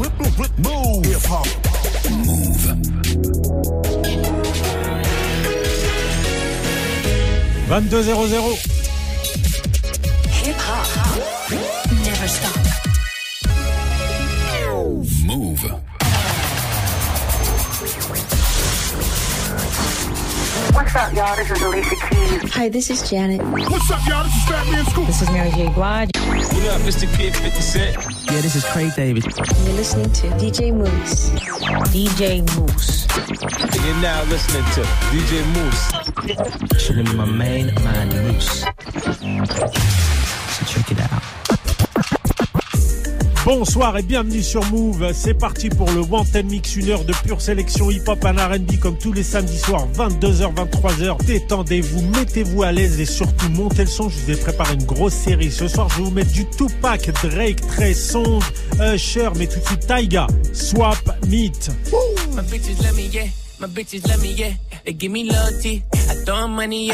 Move. Hip. Move. 22-0-0. Hip hop never stop. What's up, y'all? This is Alicia Keys. Hi, this is Janet. What's up, y'all? This is Fatman Scoop. This is Mary J. Blige. What up, Mr. Kid 50 Cent? Yeah, this is Craig David. You're listening to DJ Mouss. DJ Mouss. And you're now listening to DJ Mouss. Chilling with my main man, Mouss. So check it out. Bonsoir et bienvenue sur Move. C'est parti pour le Wanted Mix, une heure de pure sélection hip-hop and R&B comme tous les samedis soirs, 22h, 23h. Détendez-vous, mettez-vous à l'aise et surtout montez le son. Je vous ai préparé une grosse série. Ce soir, je vais vous mettre du Tupac, Drake, Trey Songz, Usher, mais tout de suite Taiga, Swap, Meet. My bitches love me, yeah. My bitches love me, yeah. They give me. I money.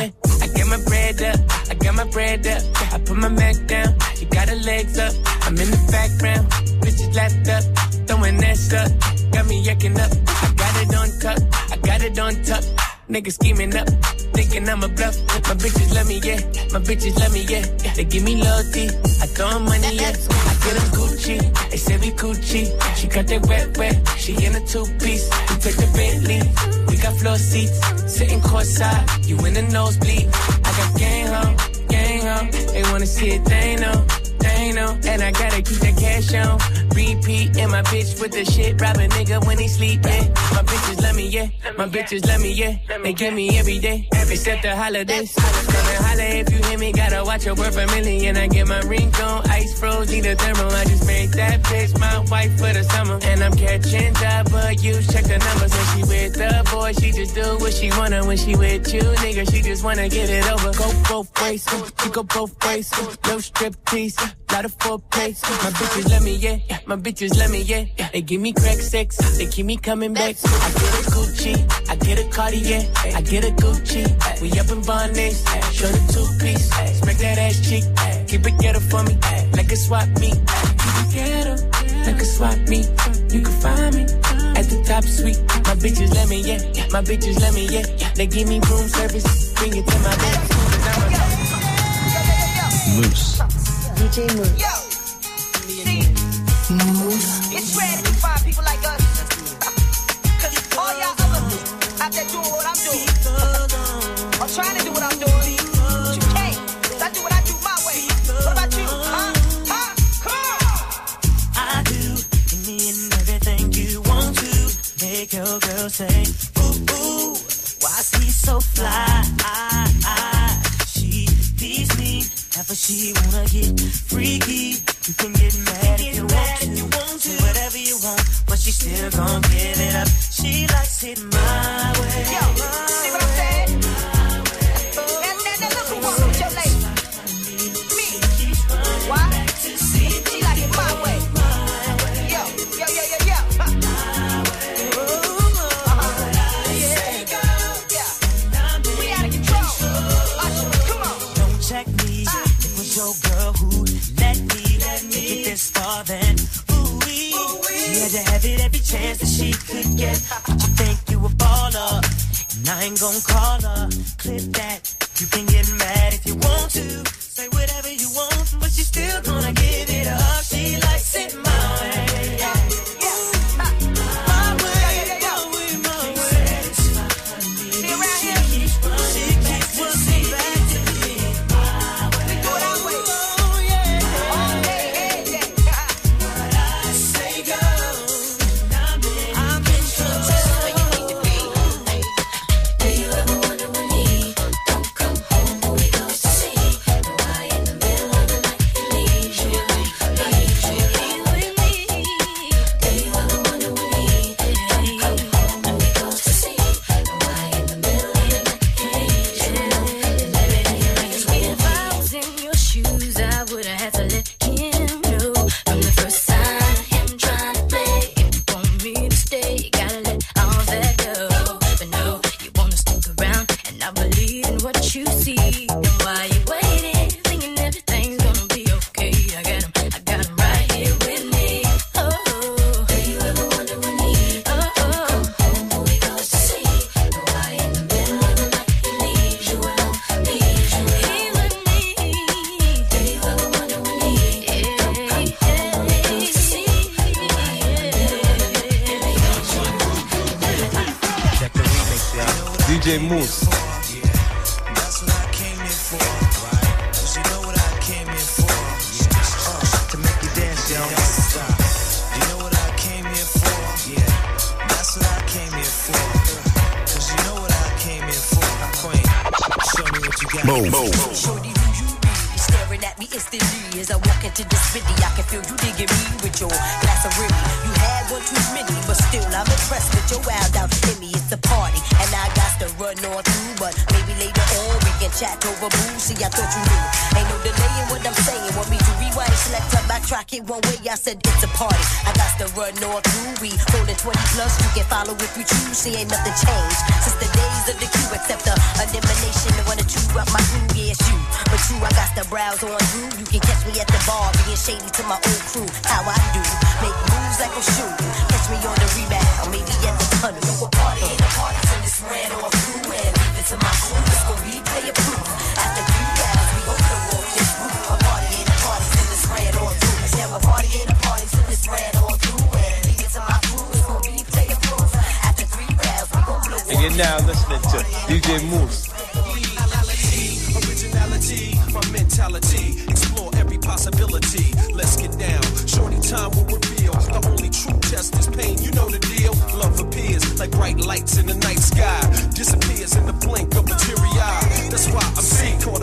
I get my bread up. I got my bread up. I put my Mac down. She got her legs up. I'm in the background. Bitches lapped up. Throwing that stuff. Got me yucking up. I got it on tuck. I got it on tuck. Niggas scheming up. Thinking I'm a bluff. My bitches love me, yeah. My bitches love me, yeah. They give me loyalty. I throw money, yeah. I get them Gucci. They say we Gucci. She got that wet, wet. She in a two-piece. We take the Bentley. We got floor seats. Sitting courtside. You in the nosebleed. I got gang home, gang home. They wanna see it, they know. They know. And I gotta keep that cash on. Repeat. And my bitch with the shit. Rob a nigga when he sleeping. My bitches love me, yeah. My bitches love me, yeah. They give me every day. Except the holidays. Gonna holla if you hear me. Gotta watch your word for million. I get my ring on. Ice froze. Need a thermal. I just made that bitch my wife for the summer. And I'm catching W. Check the numbers when she with the boy. She just do what she wanna when she with you, nigga. She just wanna get it over. Go both ways. She go both ways. No strip tease. Lot of foreplay. My bitches love me, yeah. My bitches love me, yeah. They give me crack sex. They keep me coming back. I get a Gucci. I get a Cartier. I get a Gucci. We up in Barnes. Show the two piece. Smack that ass cheek. Keep it ghetto for me. Like a swap meet. Keep it ghetto. Like a swap meet. You can find me at the top suite. My bitches let me, yeah. My bitches let me, yeah. They give me room service. Bring it to my bed. Mouss. DJ Mouss. It's rare to find people like us. Cause all y'all others out there doing what I'm doing. I'm trying to do what I'm doing. But you can't. 'Cause I do what I do my way. What about you? Huh? Huh? Come on. I do any and everything you want to make your girl say, ooh, ooh, why is he so fly? Ever she wanna get freaky. You can get mad if you want to, you want to, whatever you want, but she still gon' give it up. She likes it my way. Yo, see what to have it every chance that she could get. But you think you a baller, and I ain't gon' call her. Clip that. You can get mad if you want to. Say whatever you want, but you still You staring at me instantly as I walk into this city. I can feel you digging me with your glass of Remy. You had one too many, but still I'm impressed with your wild out in me. It's a party, and I got to run on through, but maybe later on we can chat over booze. See, I thought you knew. Ain't no delay backtrack it one way? I said it's a party. I got to run on through. We rolling 20 plus. You can follow if you choose. See, ain't nothing changed since the days of the queue, except the elimination. The one to chew up my crew, yeah, it's you. But you, I got to browse on through. You can catch me at the bar, being shady to my old crew. How I do, make moves like a shoe. Catch me on the rebound, maybe at the tunnel. No, a party ain't a party till it's ran on now listening to DJ Mouss. My mentality. Explore every possibility. Let's get down. Shorty time will reveal. The only true test is pain. You know the deal. Love appears like bright lights in the night sky. Disappears in the blink of. That's why I'm caught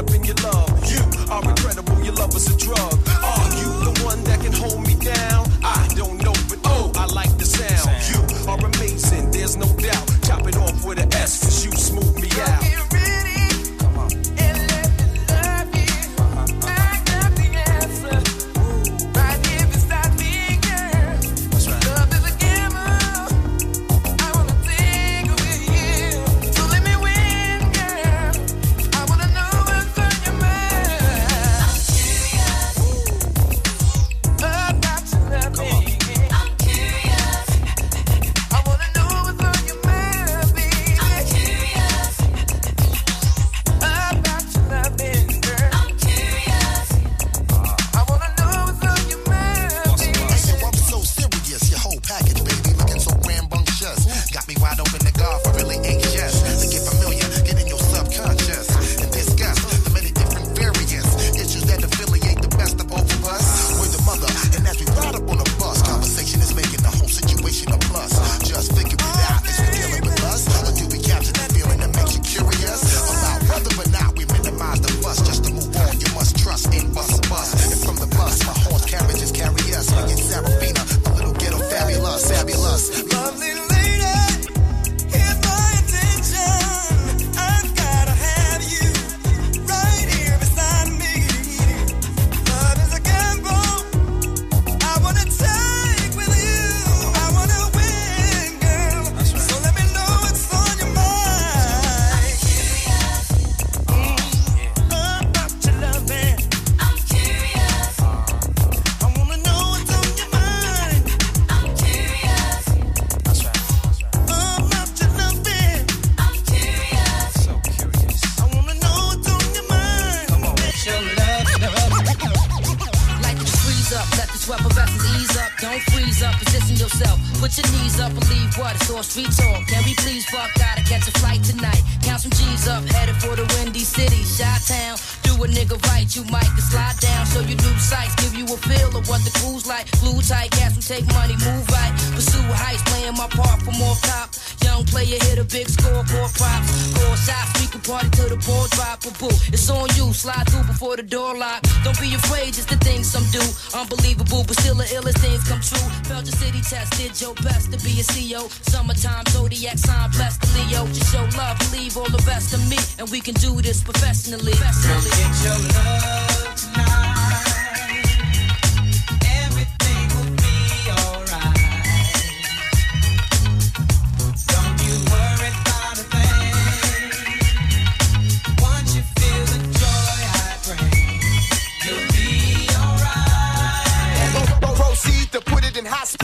right. Pursue heights, playing my part from off top. Young player hit a big score, four props. Four shots, we can party till the ball drop. But boo, it's on you, slide through before the door lock. Don't be afraid, just the things some do. Unbelievable, but still the illest things come true. Felt your city test, did your best to be a CEO. Summertime, zodiac sign, blessed to Leo. Just show love, leave all the rest to me. And we can do this professionally. professionally. Get your love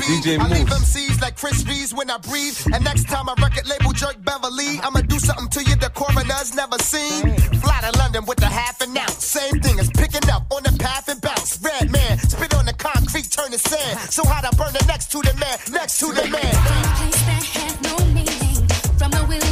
it in. DJ I leave Moose. MCs like Chris Reeves when I breathe. And next time my record label jerk Beverly, I'ma do something to you the coroner's never seen. Fly to London with a half an ounce. Same thing as picking up on the path and bounce. Red man, spit on the concrete, turn to sand. So hot I burn the next to the man, next to the man. From a place that had no meaning, from the wilderness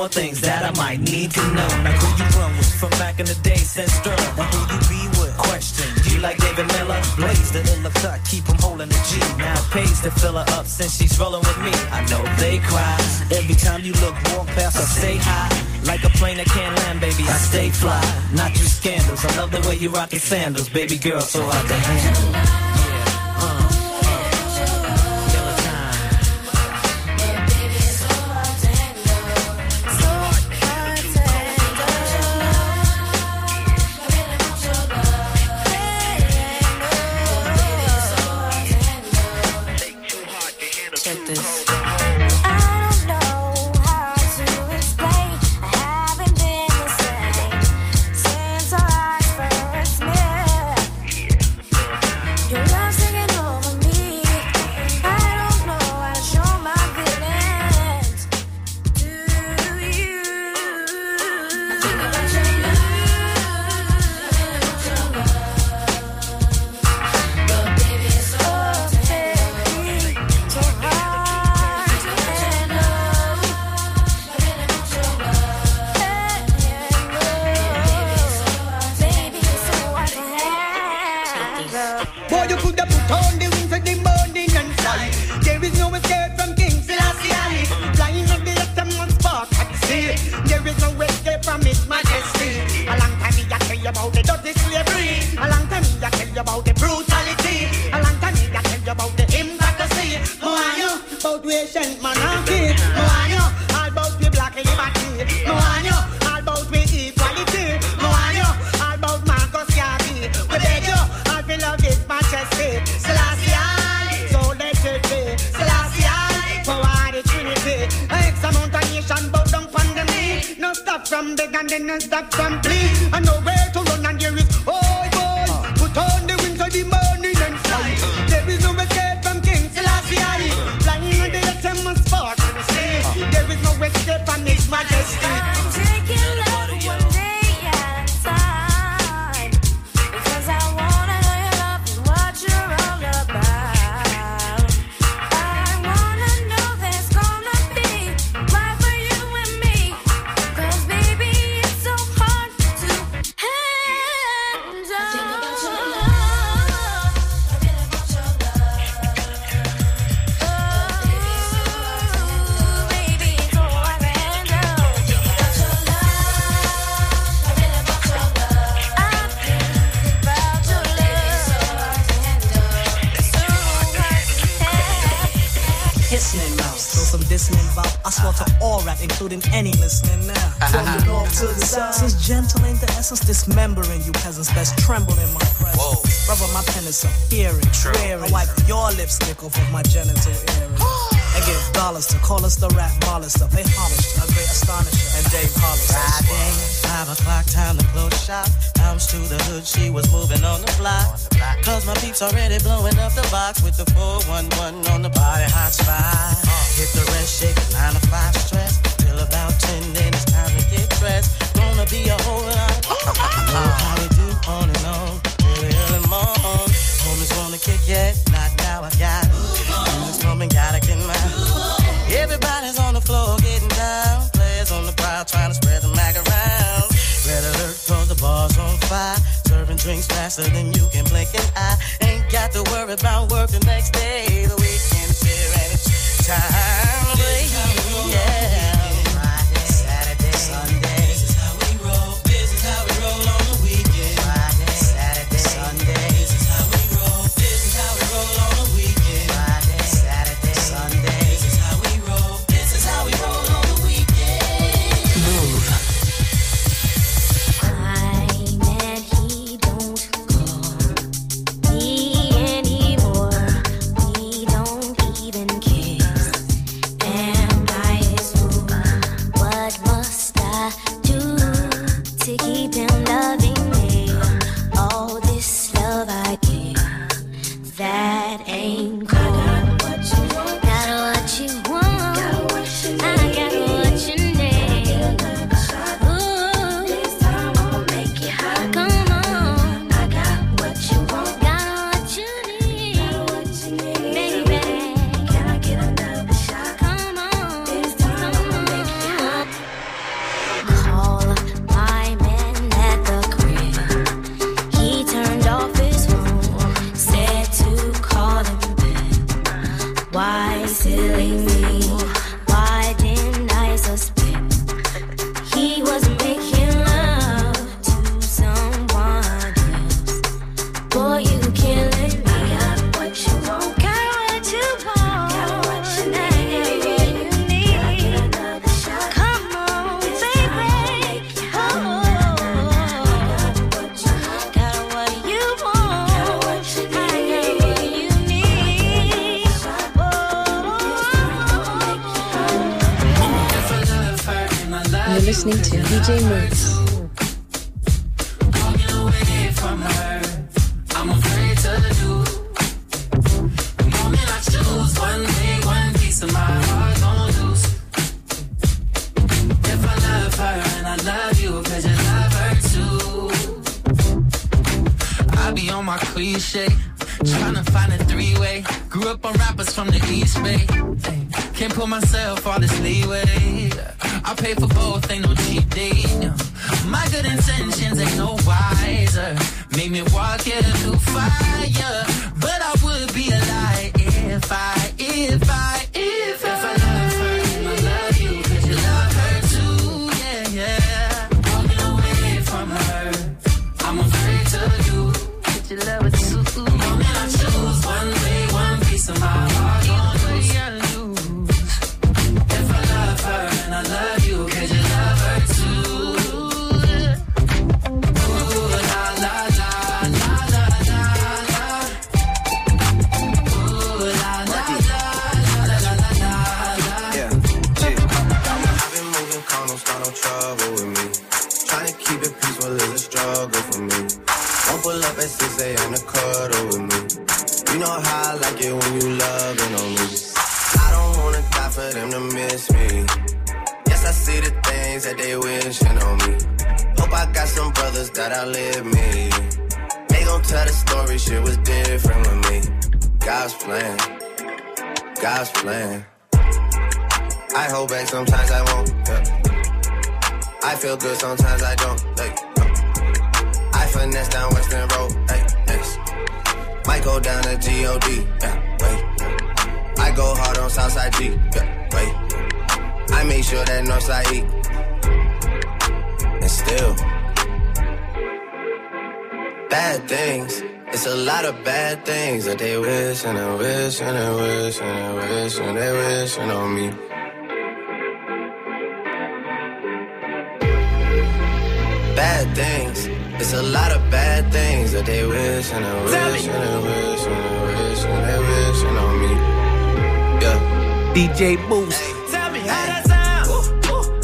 more things that I might need to know. Now who you run with from back in the day since Sterling? And who you be with? Question. Do You like David Miller? Blaze the illa cut, keep them holding the G. Now it pays to fill her up since she's rolling with me. I know they cry. Every time you look, walk past, I say hi. Like a plane that can't land, baby, I stay fly. Not you scandals. I love the way you rock your sandals, baby girl, so I can handle. Mouse. Throw some dissonant vowel. I slaughter all rap, including any listening now. From the north to the south. Since gentle ain't the essence, dismembering you peasants best tremble in my presence. Brother, my pen is some hearing. I wipe your lipstick off of my genital earring. give dollars to call us the rap molluster. Pay homage a great astonisher and Dave Hollis. Friday, five o'clock, time to close shop. Bounce to the hood, she was moving on the block. Cause my peeps already blowing up the box with the 411 on the body hot spot. Hit the rest, shake it, nine to five stress. Till about 10, then it's time to get dressed. Gonna be a whole lot. You know how we do on and on. Till the early morn. Homies wanna kick it, not now I got. Music's coming, gotta get mine. Everybody's on the floor getting down. Players on the prowl trying to spread the mag around. Red alert cause the bar's on fire. Serving drinks faster than you can blink an eye. Ain't got to worry about work the next day. The weekend's here and it's time to play. Feel good, sometimes I don't. Like, no. I finesse down Western Road. Hey, yes. Might go down to G-O-D. Yeah, wait. I go hard on Southside G. Yeah, wait. I make sure that Northside E. And still, bad things It's a lot of bad things that they wish and they wish and they wish and they wish and they wishing on me. It's a lot of bad things that they wish and they wish and they wish and they wish and they wishing on me. Yeah. DJ Boost. Tell me how that sound.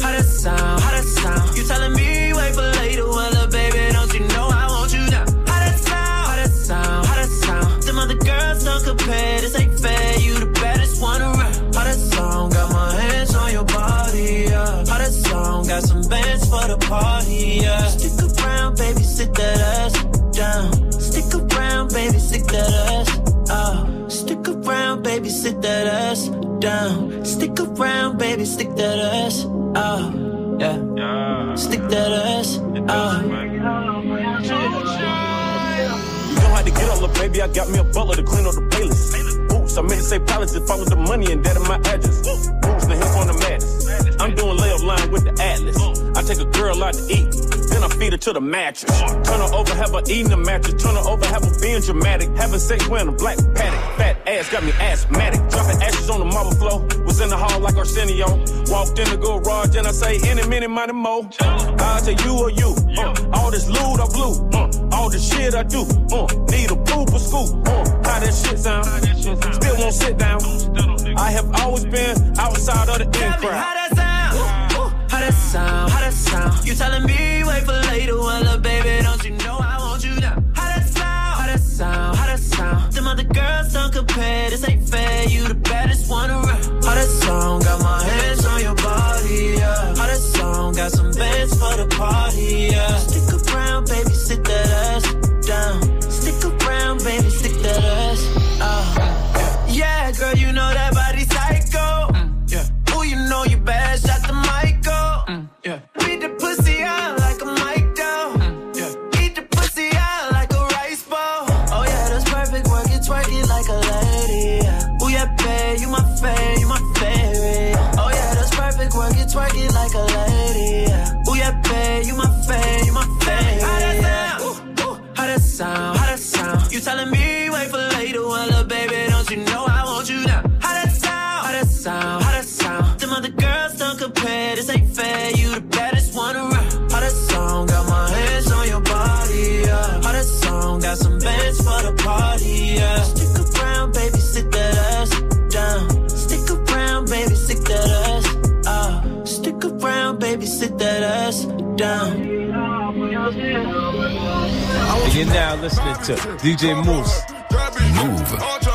How that sound? How that sound? You telling me wait for later? Well, baby, don't you know I want you now? How that sound? How that sound? How that sound? Them other girls don't compare. This ain't fair. You the baddest one around. How that song? Got my hands on your body. Yeah. How that song? Got some bands for the party. Yeah. Stick around, baby, sit that ass down. Stick around, baby, sit that ass. Oh, stick around, baby, sit that ass down. Stick around, baby, stick that ass. Oh, yeah. Stick that ass. Oh. You know how to get up, little baby. I got me a butler to clean up the playlist. Oops, I meant to say palace to follow the money and that in my address. Oops, the hip on the madness. I'm doing layup line with the atlas. I take a girl out to eat, then I feed her to the mattress. Turn her over, have her eating the mattress. Turn her over, have her being dramatic. Having sex wearing a black paddock. Fat ass got me asthmatic. Dropping ashes on the marble floor. Was in the hall like Arsenio. Walked in the garage and I say, any minute, money mo. I say you or you. Uh, all this loot I blew. Uh, all the shit I do. Uh, need a pooper scoop. Uh, how that shit sound? Still won't sit down. I have always been outside of the in crowd. That sound? How sound? Sound? You telling me wait for later? Well, look, baby, don't you know I want you now? How that sound? How that sound? How that sound? Them other girls don't compare. This ain't fair. You the baddest one around. How song? Got my hands on your body. Yeah. How that song? Got some bands for the party. Yeah. Stick around, baby, sit that ass down. Telling me wait for later? Well, baby, don't you know I want you now? How that sound? How that sound? How that sound? Them other girls don't compare. This ain't fair. You the baddest one around. How that song? Got my hands on your body. Yeah. How that song? Got some bands for the party. Yeah. Stick around, baby, sit that ass down. Stick around, baby, stick that ass. Ah, stick around, baby, sit that ass down. You're now listening to DJ Mouss. Move.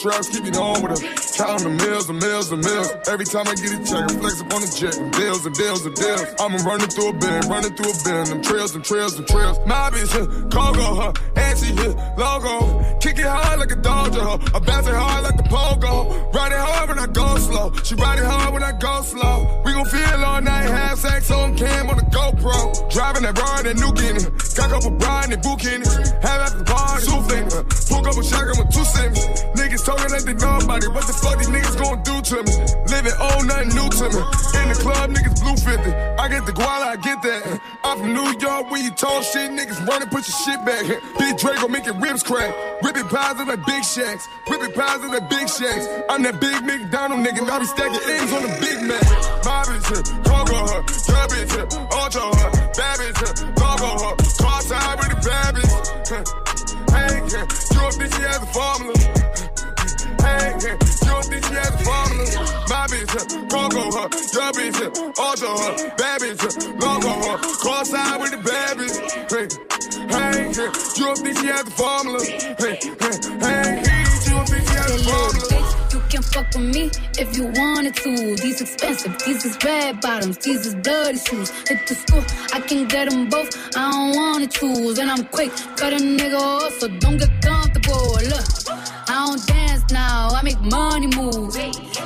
Straps keep me on with her. Counting the mills and mills and mills. Every time I get a check, I flex up on the jet. Deals and deals and deals. I'm running through a bin, running through a bin. Them trails and trails and trails. My bitch, huh. And she hit logo. Kick it hard like a dojo. I bounce it hard like the pogo. Ride it hard when I go slow. She ride it hard when I go slow. We gon' feel all night. Half sex on cam on the GoPro. Driving that bar in New Guinea. Got up a bride in Boot Kenny. Have after the party. Two fingers. Pull up a shotgun with two sims. Niggas talking like they know about it. What the fuck these niggas gon' do to me? Living old, nothing new to me. In the club, niggas blue 50. I get the guala, I get that. I'm from New York, when you talk shit, niggas running, put your shit back. Big Draco making ribs crack. Ripping pies in like big shacks. Ripping pies in like big shacks. I'm that big McDonald nigga. I be stacking eggs on the Big Mac. Bitch, huh, cargo her. Bitch, huh, ultra her. Bitch, huh, cargo her. Cross side with the. Huh. Hey, yeah, you don't think she has a formula? Hey, yeah, you don't think she has a formula? My bitch, huh, cargo her. Your bitch, huh, ultra her. Bitch, huh, logo her. Cross side with the hey, she has a formula? Hey, hey, hey, fuck with me if you wanted to. These expensive, these is red bottoms, these is bloody shoes. Hit the school, I can get them both. I don't wanna choose, and I'm quick, cut a nigga off, so don't get comfortable. Look, I don't dance now, I make money move.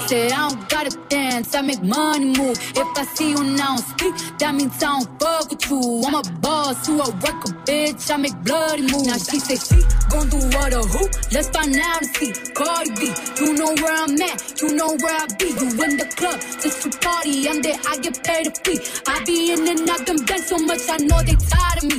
Say I don't gotta dance, I make money move. If I see you now speak, that means I don't fuck with you. I'm a boss, you a worker, bitch. I make bloody moves. Now she say she gon' do what or who? Let's find out and see. Cardi B, you know where I'm at, you know where I be. You in the club just to party, I'm there, I get paid a fee. I be in and out them bands so much, I know they tired of me.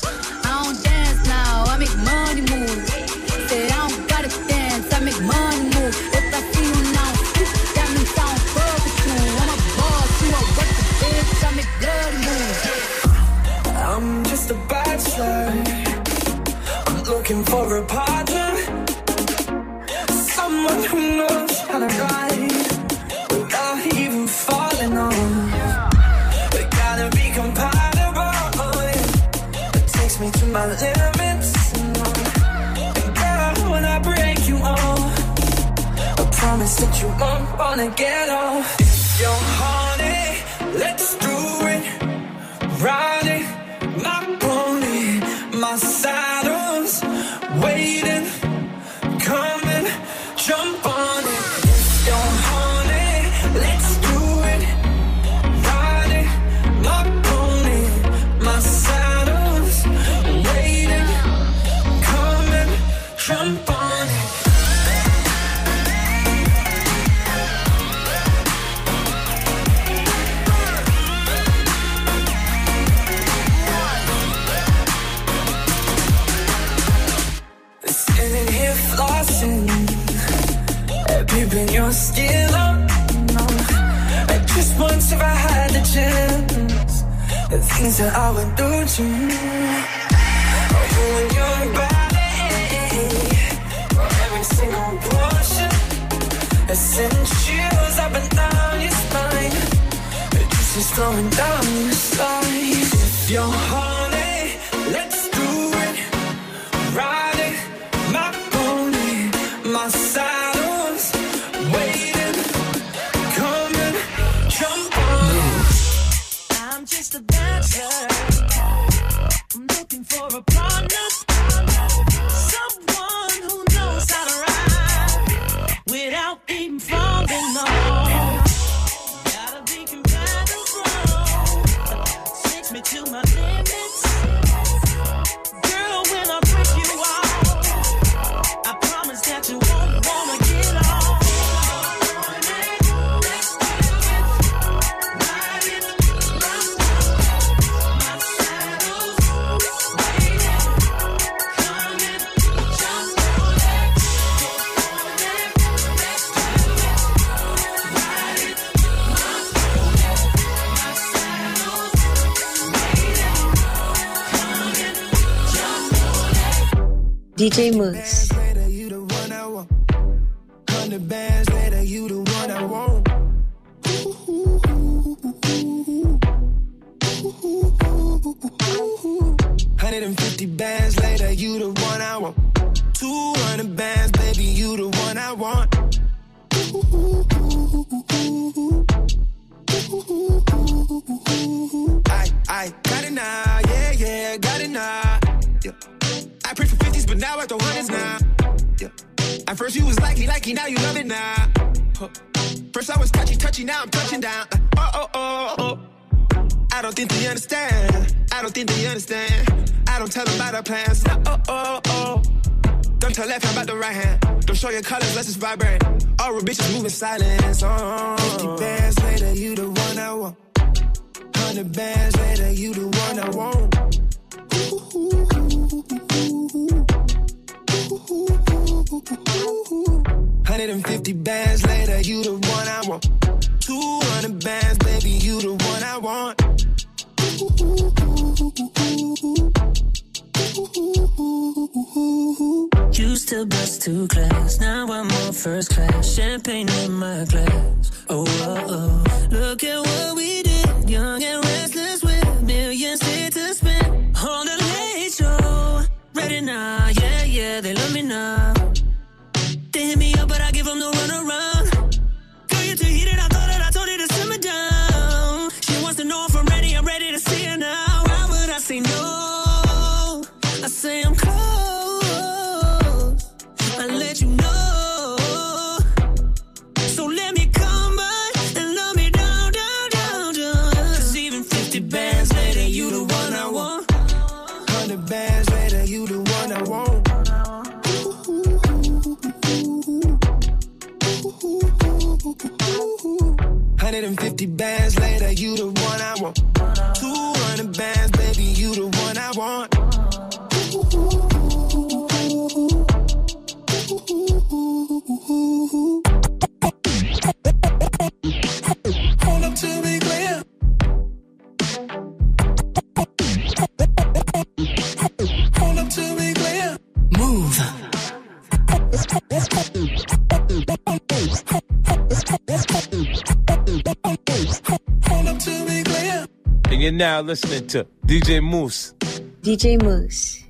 for a partner. Someone who knows how to ride without even falling on. We gotta be compatible. It takes me to my limits. And girl, when I break you off, I promise that you won't wanna get off. Things that I would do to you. And your body, every single portion, up and down your spine. It just is flowing down DJ Mouss. Oh. 50 bands later, you the one I want. Hundred bands later, you the one I want. Hundred and fifty bands later, you the one I want. Two hundred bands, baby, you the one I want. Used to bust two class, now I'm on first class. Champagne in my glass. Oh, oh, oh. Look at what we did. Young and restless with millions here to spend. On the late show. Ready now, yeah, yeah, they love me now. They hit me up, but I give them no run 150 bands later, you the one I want. 200 bands, baby, you the one I want. You're now listening to DJ Mouss. DJ Mouss.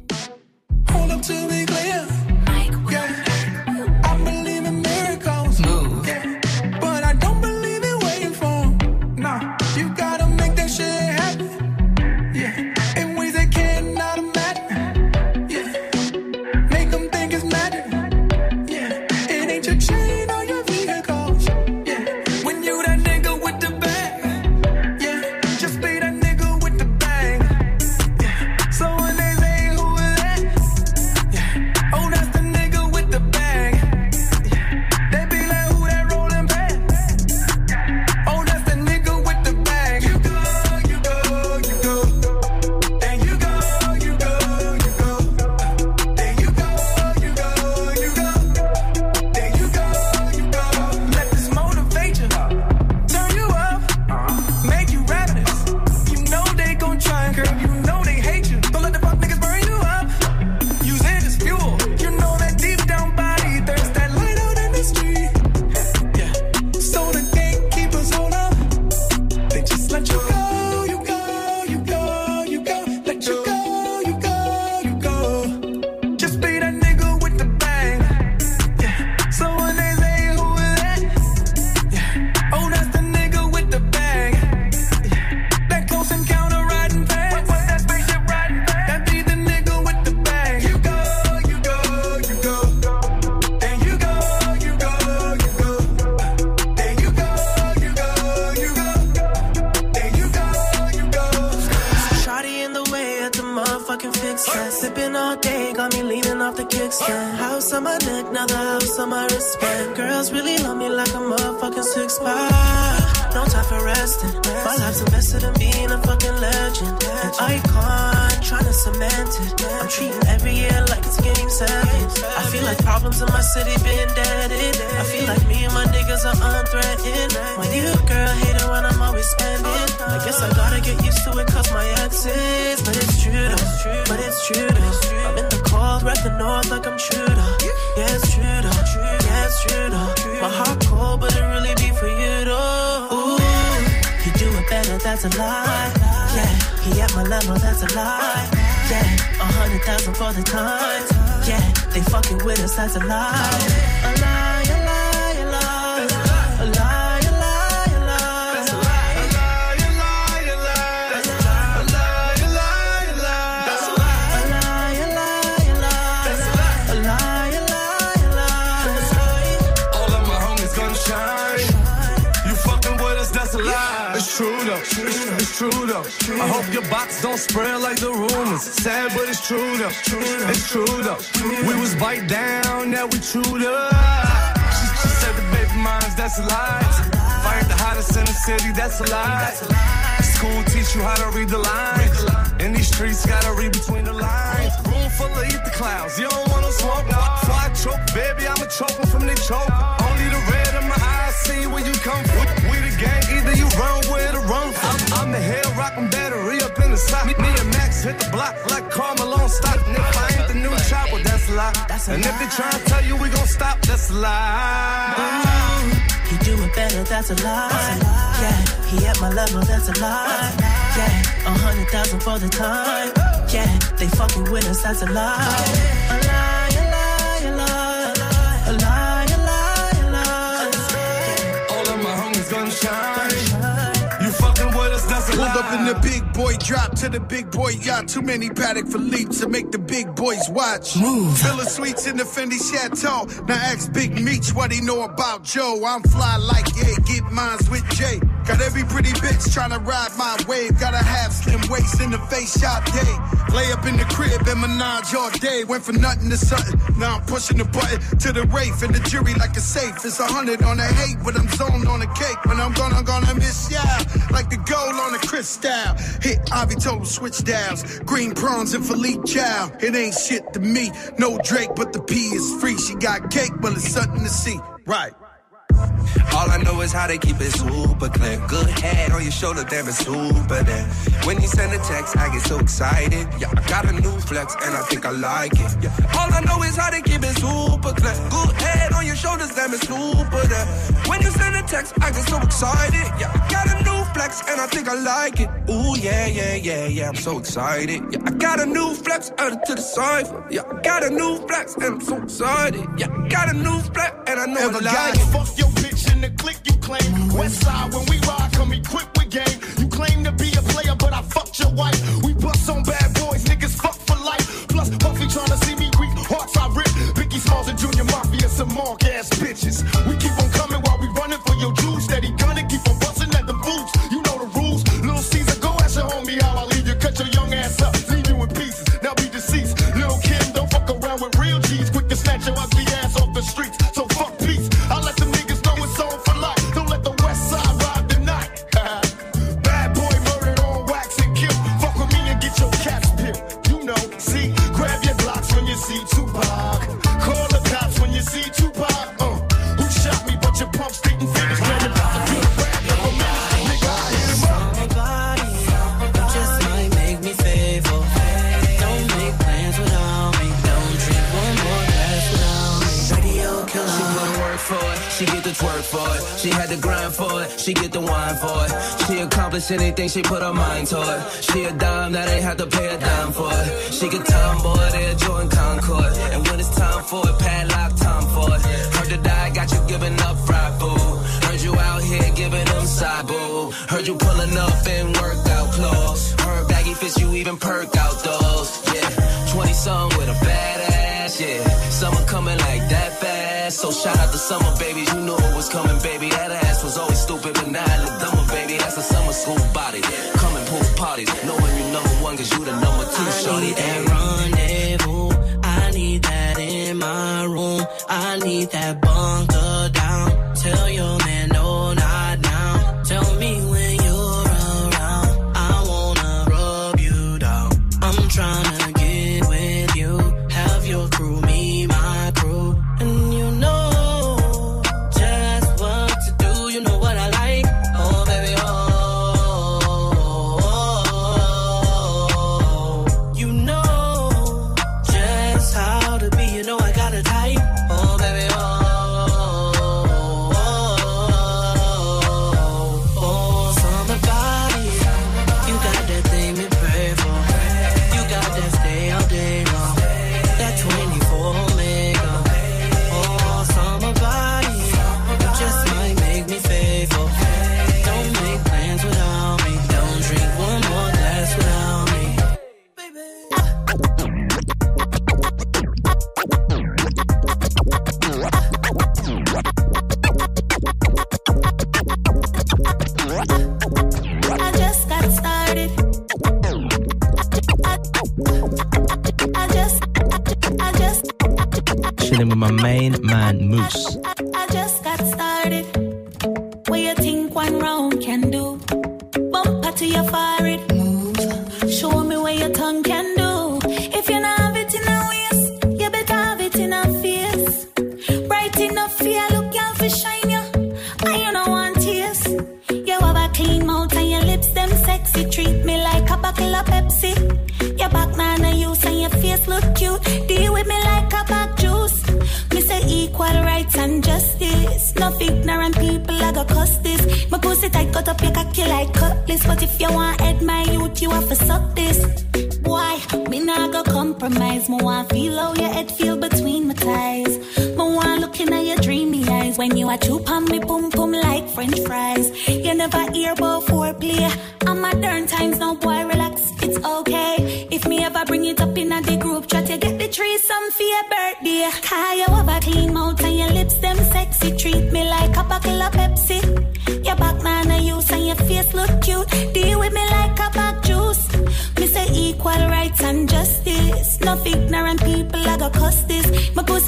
On. Girls really love me like a motherfucking six pack. No time for resting. My life's invested in being a fucking legend. An icon, trying to cement it. I'm treating every year like it's game seven. I feel like problems in my city been deaded. I feel like me and my niggas are unthreatened. My new girl hate it when I'm always spending. I guess I gotta get used to it cause my exes. But it's true though, but it's true though. I'm in the cold, rep the north like I'm Trudeau. Yeah, it's true though, it's true. My heart cold, but it really be for you though. Ooh, you do it better, that's a lie. Yeah, he at my level, that's a lie. Yeah, a hundred thousand for the time. Yeah, they fucking with us, that's a lie. A lie, a I hope your box don't spread like the rumors. Sad, but it's true though. It's true though. We was bite down, now we chewed up. She, said the baby moms, that's a lie. Fired the hottest in the city, that's a lie. school teach you how to read the lines. In these streets, gotta read between the lines. Room full of eat the clouds. You don't wanna smoke, no. So I choke, baby. I'ma choke 'em from the choke. Only the red in my see where you come from. We the gang, either you run with or run from. I'm, I'm the head rockin' battery up in the side. Me, me and Max hit the block like Carmelo stock. And if I ain't the new chopper, that's a lie. and if they try to tell you we gon' stop, that's a lie. He do it better, that's a lie. Yeah, he at my level, that's a lie. Yeah, a hundred thousand for the time. Yeah, they fucking with us, that's. A lie, a lie, that's a Pulled lie. up in the big boy drop to the big boy yacht. Too many paddock for leaps to make the big boys watch. Move. Villa Suites in the Fendi Chateau. Now ask Big Meech what he know about Joe. I'm fly like yeah, get mines with Jay. Got every pretty bitch tryna ride my wave. Gotta have slim waist in the face shop day. Lay up in the crib and menage all day. Went from nothing to something. Now I'm pushing the button to the Wraith and the jury like a safe. It's a hundred on the hate, but I'm zoned on the cake. When I'm gonna, gonna miss ya. Like the gold on the crystal. Hit Ivy total switch dials. Green prawns and Philippe Chow. It ain't shit to me. No Drake, but the P is free. She got cake, but it's something to see. Right. All I know is how they keep it super clear. Good head on your shoulder, damn it's super there. When you send a text, I get so excited. Yeah, I got a new flex and I think I like it. Yeah, all I know is how they keep it super clear. Good head on your shoulders, damn it's super there. When you send a text, I get so excited. Yeah, I got a new flex and I think I like it. Ooh yeah, yeah, yeah, yeah, I'm so excited. Yeah, I got a new flex added to the cipher. Yeah, I got a new flex and I'm so excited. Yeah, I got a new flex and I know I Ever like got it. fuck your bitch in the click you claim. West side when we ride, come equipped with game. You claim to be a player, but I fucked your wife. We bust on bad boys, niggas fuck for life. Plus Puffy tryna see me weak, hearts I rip. Biggie Smalls and Junior Mafia, some mark ass bitches. We keep on coming while we running for your juice. Steady gunning, keep on with real G's. Quick to snatch your ugly anything she put her mind to. She a dime that ain't have to pay a dime for it. She get tomboy, they Jordan Concord. And when it's time for it, padlock time for it. Heard to die, got you giving up fried food. Heard you out here giving them side boo. Heard you pulling up in workout clothes. Heard baggy fits you even perk out those. Yeah, 20 some with a badass. Yeah, summer coming like that fast. So shout out to summer babies, you knew it was coming, baby. That ass was always stupid, but now I look dumber, That's a summer school body. Coming pool parties, knowing you number one, cause you the number two, I shorty. need that rendezvous. I need that in my room. I need that bunker down. Tell your man no, not now. Tell me when you're around. I wanna rub you down. I'm tryna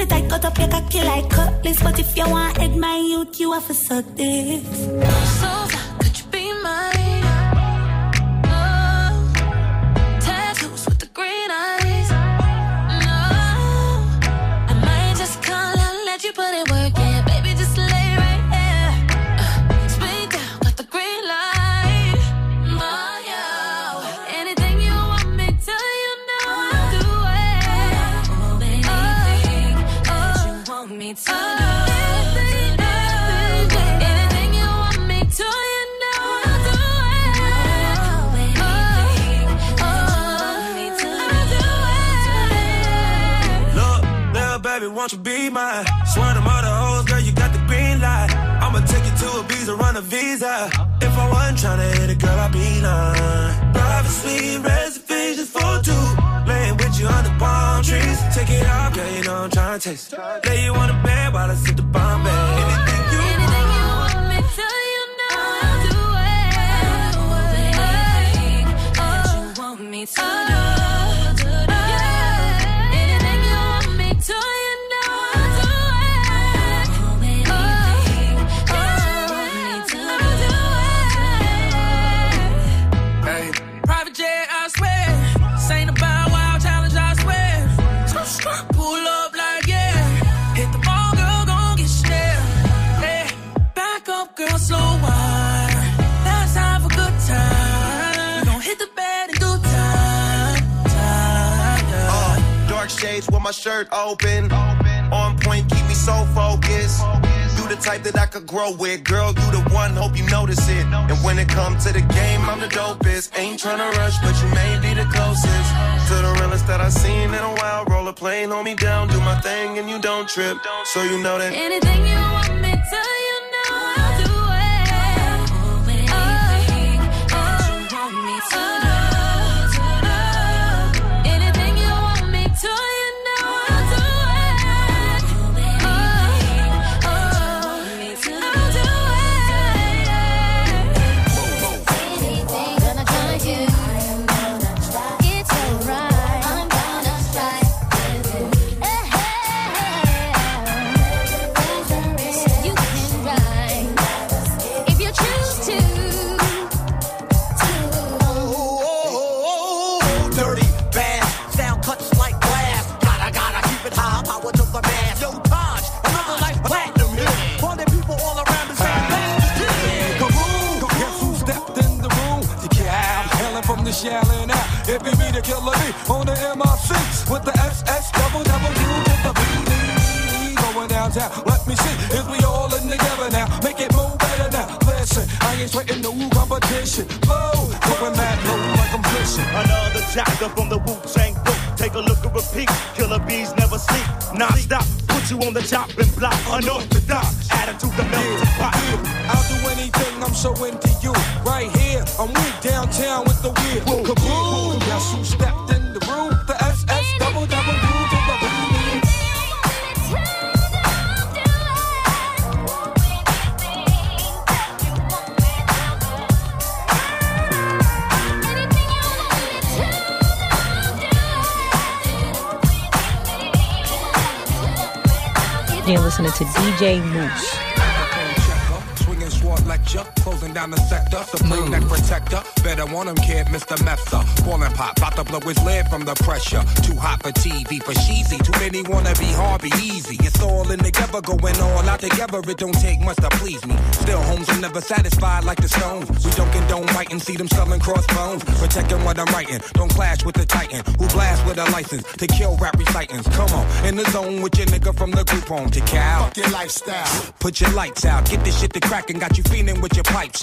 it tight, cut up your cocky like cutlass. But if you want head my youth, you have to suck this. So mine. Swear to mother hoes, girl, you got the green light. I'ma take you to a visa, run a visa. If I wasn't tryna hit a girl, I'd be lying. Private suite reservations for two. Laying with you under palm trees. Take it off, girl, you know I'm tryna taste. Lay you on the bed while I sip the bomb Anything Anything. You want me to you know I'll do it. Anything oh. you want me to with my shirt open. On point, keep me so focused. You the type that I could grow with, girl. You the one, hope you notice it. And when it comes to the game, I'm the dopest. Ain't tryna rush, but you may be the closest to the realest that I've seen in a while. Roll a plane, hold me down, do my thing, and you don't trip. So you know that anything you want me to you. Jacked up on the Wu Tang book. Take a look at repeat. Killer bees never sleep. Non stop. Put you on the chopping block. Unorthodox. Attitude to melt the pot. I'll do anything, I'm so into you. Right here, I'm weak downtown. and listening to DJ Mouss down the sector. Supreme mm. neck protector. Better want him, kid, Mr. Mepsa. Ballin' pop, bout to blow his lid from the pressure. Too hot for TV, for cheesy. Too many wanna be hard, be easy. It's all in together, going all out together. It don't take much to please me. Still, homes are never satisfied like the stones. We don't condone writing, see them selling crossbones. Protecting what I'm writing. Don't clash with the titan who blast with a license to kill rap recitants. Come on, in the zone with your nigga from the group home to Cal. Fuck your lifestyle. Put your lights out, get this shit to crackin', got you feeling with your pipes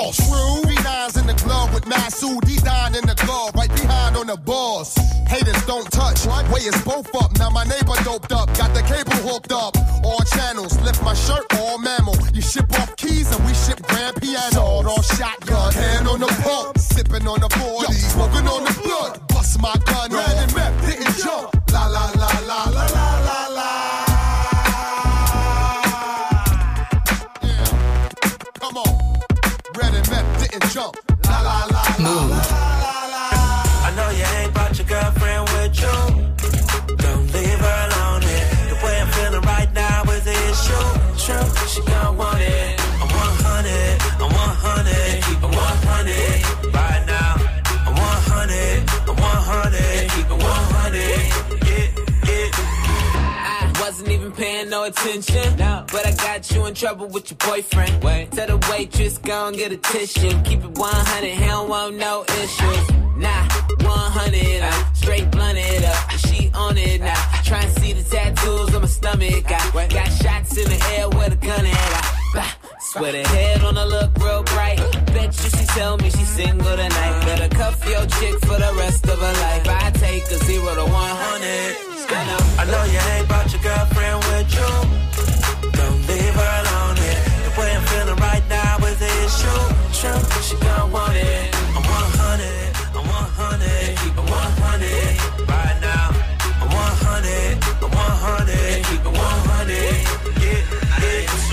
lost. True. B9's in the glove with he dying in the glove, right behind on the boss. Haters don't touch, way is both up. Now my neighbor doped up, got the cable hooked up. All channels, lift my shirt, all mammal. You ship off keys and we ship grand piano. Sawed off shotgun, hand on the pump, sipping on the 40, smoking on the blood. Bust my gun, red and meth, didn't jump. La la la la paying no attention. But I got you in trouble with your boyfriend. Wait. Tell the waitress, go and get a tissue. Keep it 100, he don't want no issues. Nah, 100, I straight blunt it up. She on it now. Try and see the tattoos on my stomach. I got shots in the air with a gun at I Swear the head on her look real bright. Bet you she tell me she's single tonight. Better cuff your chick for the rest of her life. I take a zero to 100. Stand up. I know you ain't brought your girlfriend with you. Don't leave her alone. Here. The way I'm feeling right now is the issue. True, she gon' want it. I'm 100, I'm 100, keep it 100 right now. I'm 100, I'm 100, keep it 100. Yeah, yeah.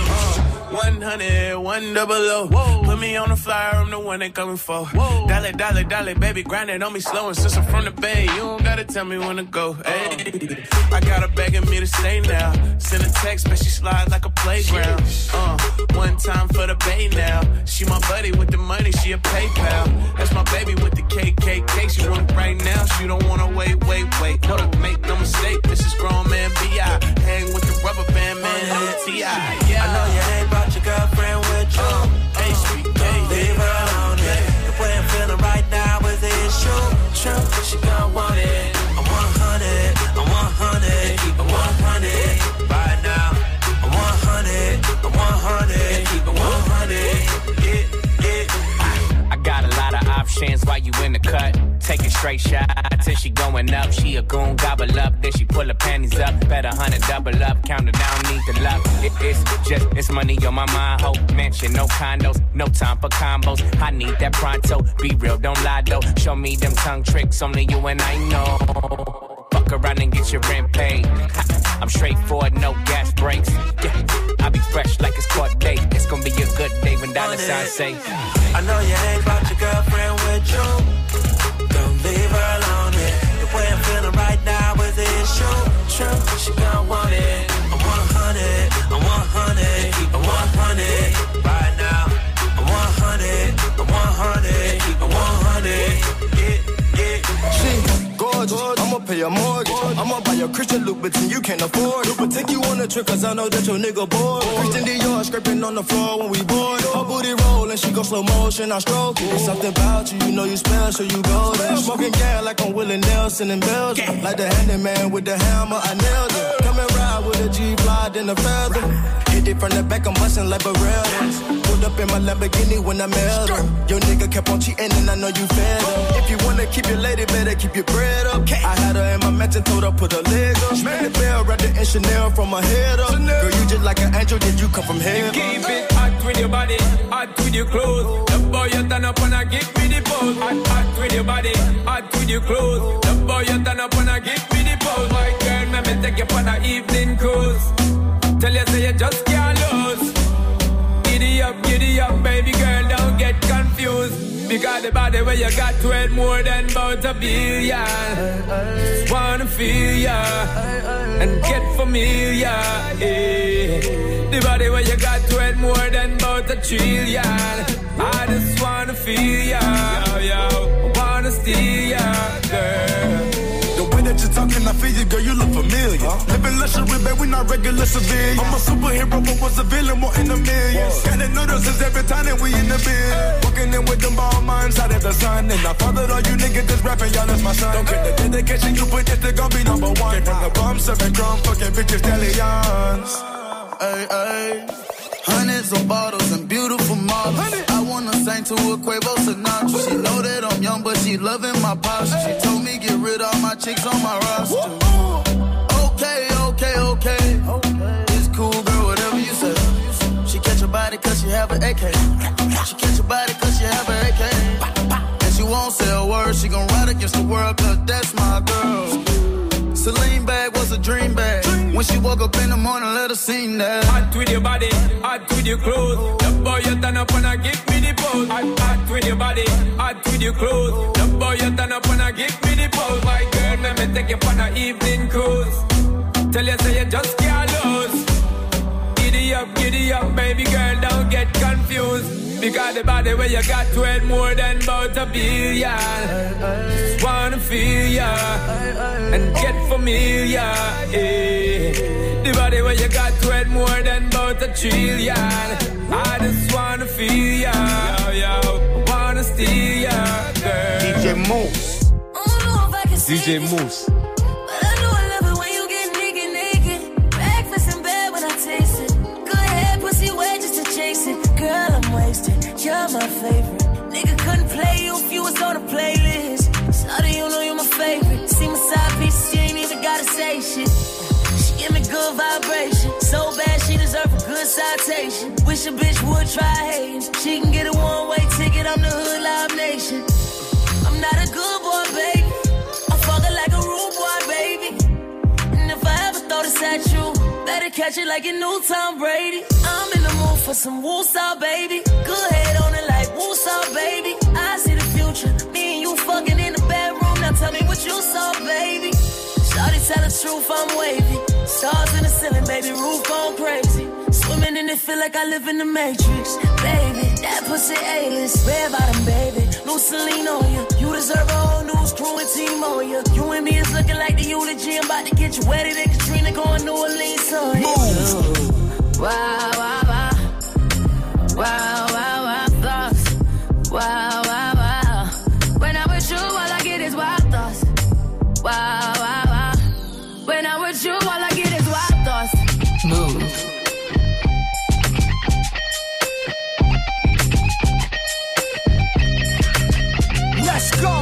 Uh. 100, one double O. Put me on the flyer, I'm the one they coming for. Dolly, dolly, dolly, baby, grind it on me slow. And since I'm from the bay, you don't gotta tell me when to go. Hey, I got her begging me to stay now. Send a text, but she slide like a playground. Uh, one time for the bay now. She my buddy with the money, she a PayPal. That's my baby with the KKK. She want it right now, she don't wanna wait, wait, wait. Hold up, make no mistake, this is grown man B.I. Hang with the rubber band man T.I. Yeah. I know you ain't brought your girlfriend with you. Hey, sweet, Don't leave her alone. Yeah. The way I'm feeling right now is the issue. True, she gon' want it. I'm 100, I'm 100, keep it Taking straight shots till she going up. She a goon, gobble up, then she pull her panties up. Better hundred double up, count it down, need the luck. It, it's just, it's money on my mind. Hope mansion, no condos, no time for combos. I need that pronto. Be real, don't lie though. Show me them tongue tricks, only you and I know. Fuck around and get your rent paid. I'm straightforward, no gas brakes. Yeah, I be fresh like it's court day. It's gonna be a good day when dollar signs say. I know you ain't brought your girlfriend with you. Is the issue. True, she gon' want it. I'm 100, I'm 100, keep it 100 right now. I'm 100, I'm 100, keep it 100. Yeah, yeah. She gorgeous. Pay a mortgage. I'ma buy a Christian Louboutin you can't afford. But take you on a trip cause I know that your nigga bored. Christian Dior scraping on the floor when we board. Her booty roll and she go slow motion. I stroke it. There's something about you, you know you special, you golden. Smoking gas like I'm Willie Nelson in Belgium. Like the handyman with the hammer, I nailed it. Come and ride with a G fly, then a feather. Hit it from the back, I'm busting like Berettas. Pulled up in my Lamborghini when I met her. Your nigga kept on cheating and I know you fed up. If you wanna keep your lady, better keep your bread up. I had her in my mansion, told her put her leg up. Spin the bell, wrapped it in Chanel from my head up. Girl, you just like an angel, did you come from heaven? You Keep it hot with your body, hot with your clothes. The boy you turn up and I give me the pose. Hot, hot with your body, hot with your clothes. The boy you turn up and I give me the pose. My girl, let me take you on an evening cruise. Tell you say you just can't. Giddy up, giddy up, baby girl, don't get confused. Because the body where you got to it more than about a billion. Just wanna feel ya and get familiar. Yeah. The body where you got to it more than about a trillion. I just wanna feel ya, yo, yo. Wanna steal ya, girl. I feel you, girl, you look familiar. Living luxury, babe, we not regular civilians. I'm a superhero, but was a villain, more in the millions. Got the since every time that we in the bed. Walking in with them ball minds out of the sun. And I fathered all you niggas just rapping, y'all, that's my son. Don't get the dedication you put, this they gon' be number one. Came from the bum, serving drum, fucking bitches, stallions. Ay, ay. Hundreds of bottles and beautiful models. I wanna sing to a Quavo Sinatra. She know that I'm young, but she loving my posture. She told me get rid of my chicks on my roster. Okay, okay, okay. It's cool, girl, whatever you say. She catch your body cause she have an AK. She catch your body cause she have an AK. And she won't say a word, she gon' ride against the world cause that's my girl. When she woke up in the morning, let her sing that. Hot with your body, hot with your clothes. The boy you turn up and I give me the pose. Hot, hot with your body, hot with your clothes. The boy you turn up and I give me the pose. My girl, let me take you on an evening cruise. Tell you say you just can't lose. Giddy up, giddy up, baby girl, don't get confused. Because the body where you got to it more than about a billion. Just wanna feel ya and get familiar. Yeah. The body where you got to it more than about a trillion. I just wanna feel ya, yo, yo. Wanna steal ya, girl. DJ Mouss. DJ Mouss. Wasted. You're my favorite. Nigga couldn't play you if you was on a playlist. Sorry, you know you're my favorite. See my side piece, she ain't even gotta say shit. She give me good vibration. So bad, she deserve a good citation. Wish a bitch would try hating. She can get a one way ticket. I'm the hood live nation. I'm not a good boy, baby. I'm fucking like a rude boy, baby. And if I ever throw this at you, better catch it like you knew Tom Brady. I'm in for some woosah, baby. Good head on it like woosah, baby. I see the future. Me and you fucking in the bedroom. Now tell me what you saw, baby. Shawty tell the truth, I'm wavy. Stars in the ceiling, baby, roof gone crazy. Swimming in it, feel like I live in the Matrix. Baby, that pussy A-list. Red bottom, baby. Celine on you. You deserve a whole news crew and team oh, on you. You and me is looking like the eulogy. I'm about to get you wetter than Katrina going New Orleans oh, on you. Wow, wow, wow. Wow, wow, wow, thoughts. Wow, wow, wow. When I'm with you, all I get is wild thoughts. Wow, wow, wow. When I'm with you, all I get is wild thoughts. Move. Let's go.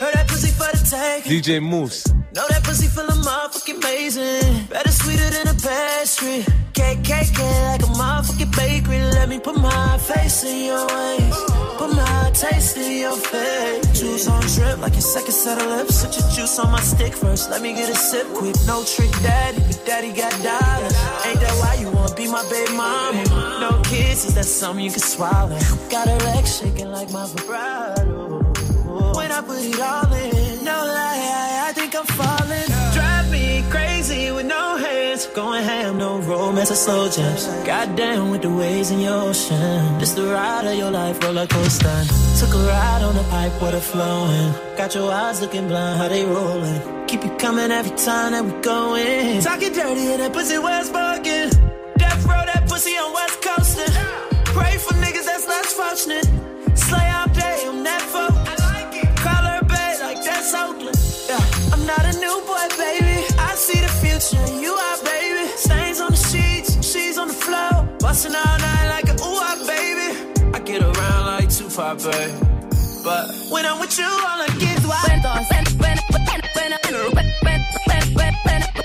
Heard that pussy for the take. DJ Mouss. Know that pussy full feeling motherfucking amazing. Better sweeter than a pastry. Cake like a motherfucking bakery. Let me put my face in your ways. Put my taste in your face. Juice on drip like your second set of lips. Put your juice on my stick first. Let me get a sip quick. No trick daddy, but daddy got dollars. Ain't that why you wanna be my baby mama? No kids, is that something you can swallow? Got her legs shaking like my vibrato. When I put it all in, romance or slow jams. Goddamn with the waves in your ocean. This the ride of your life, roller coaster. Took a ride on the pipe, water flowing. Got your eyes looking blind, how they rolling. Keep you coming every time that we going. Talking dirty and that pussy bugging. Death row, that pussy on West Coastin'. Pray for niggas that's less fortunate. When, when, when, when, when,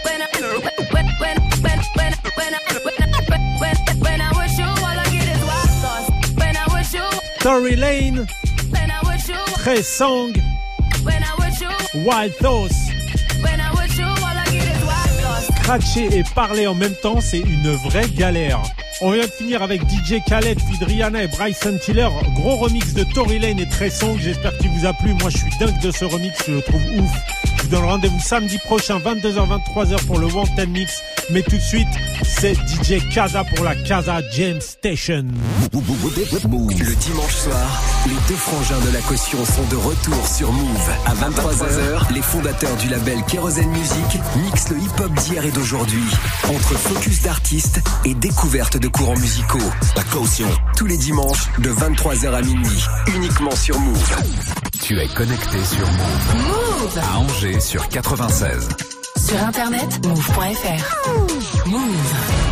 when, I- when, when, when, when, when, when, I- when, when, when I'm with you, all I get is wild thoughts. When I'm with you, Tory Lanez, when I'm with you, Trey Songz, when I'm with you, Wild Thoughts. when I'm with you, all I get is wild thoughts. Cratcher et parler en même temps, c'est une vraie galère. On vient de finir avec DJ Khaled, puis Rihanna et Bryson Tiller. Gros remix de Tory Lane et Trey Songz. J'espère qu'il vous a plu. Moi, je suis dingue de ce remix. Je le trouve ouf. Donne rendez-vous samedi prochain, 22h, 23h pour le Wanted Mix. Mais tout de suite, c'est DJ Kaza pour la Kaza Jam Station. Le dimanche soir, les deux frangins de la caution sont de retour sur Move. À 23h, les fondateurs du label Kerosene Music mixent le hip-hop d'hier et d'aujourd'hui. Entre focus d'artistes et découverte de courants musicaux. La caution. Tous les dimanches, de 23h à minuit. Uniquement sur Move. Tu es connecté sur Move. Move. À Angers sur 96. Sur internet, move.fr. Move.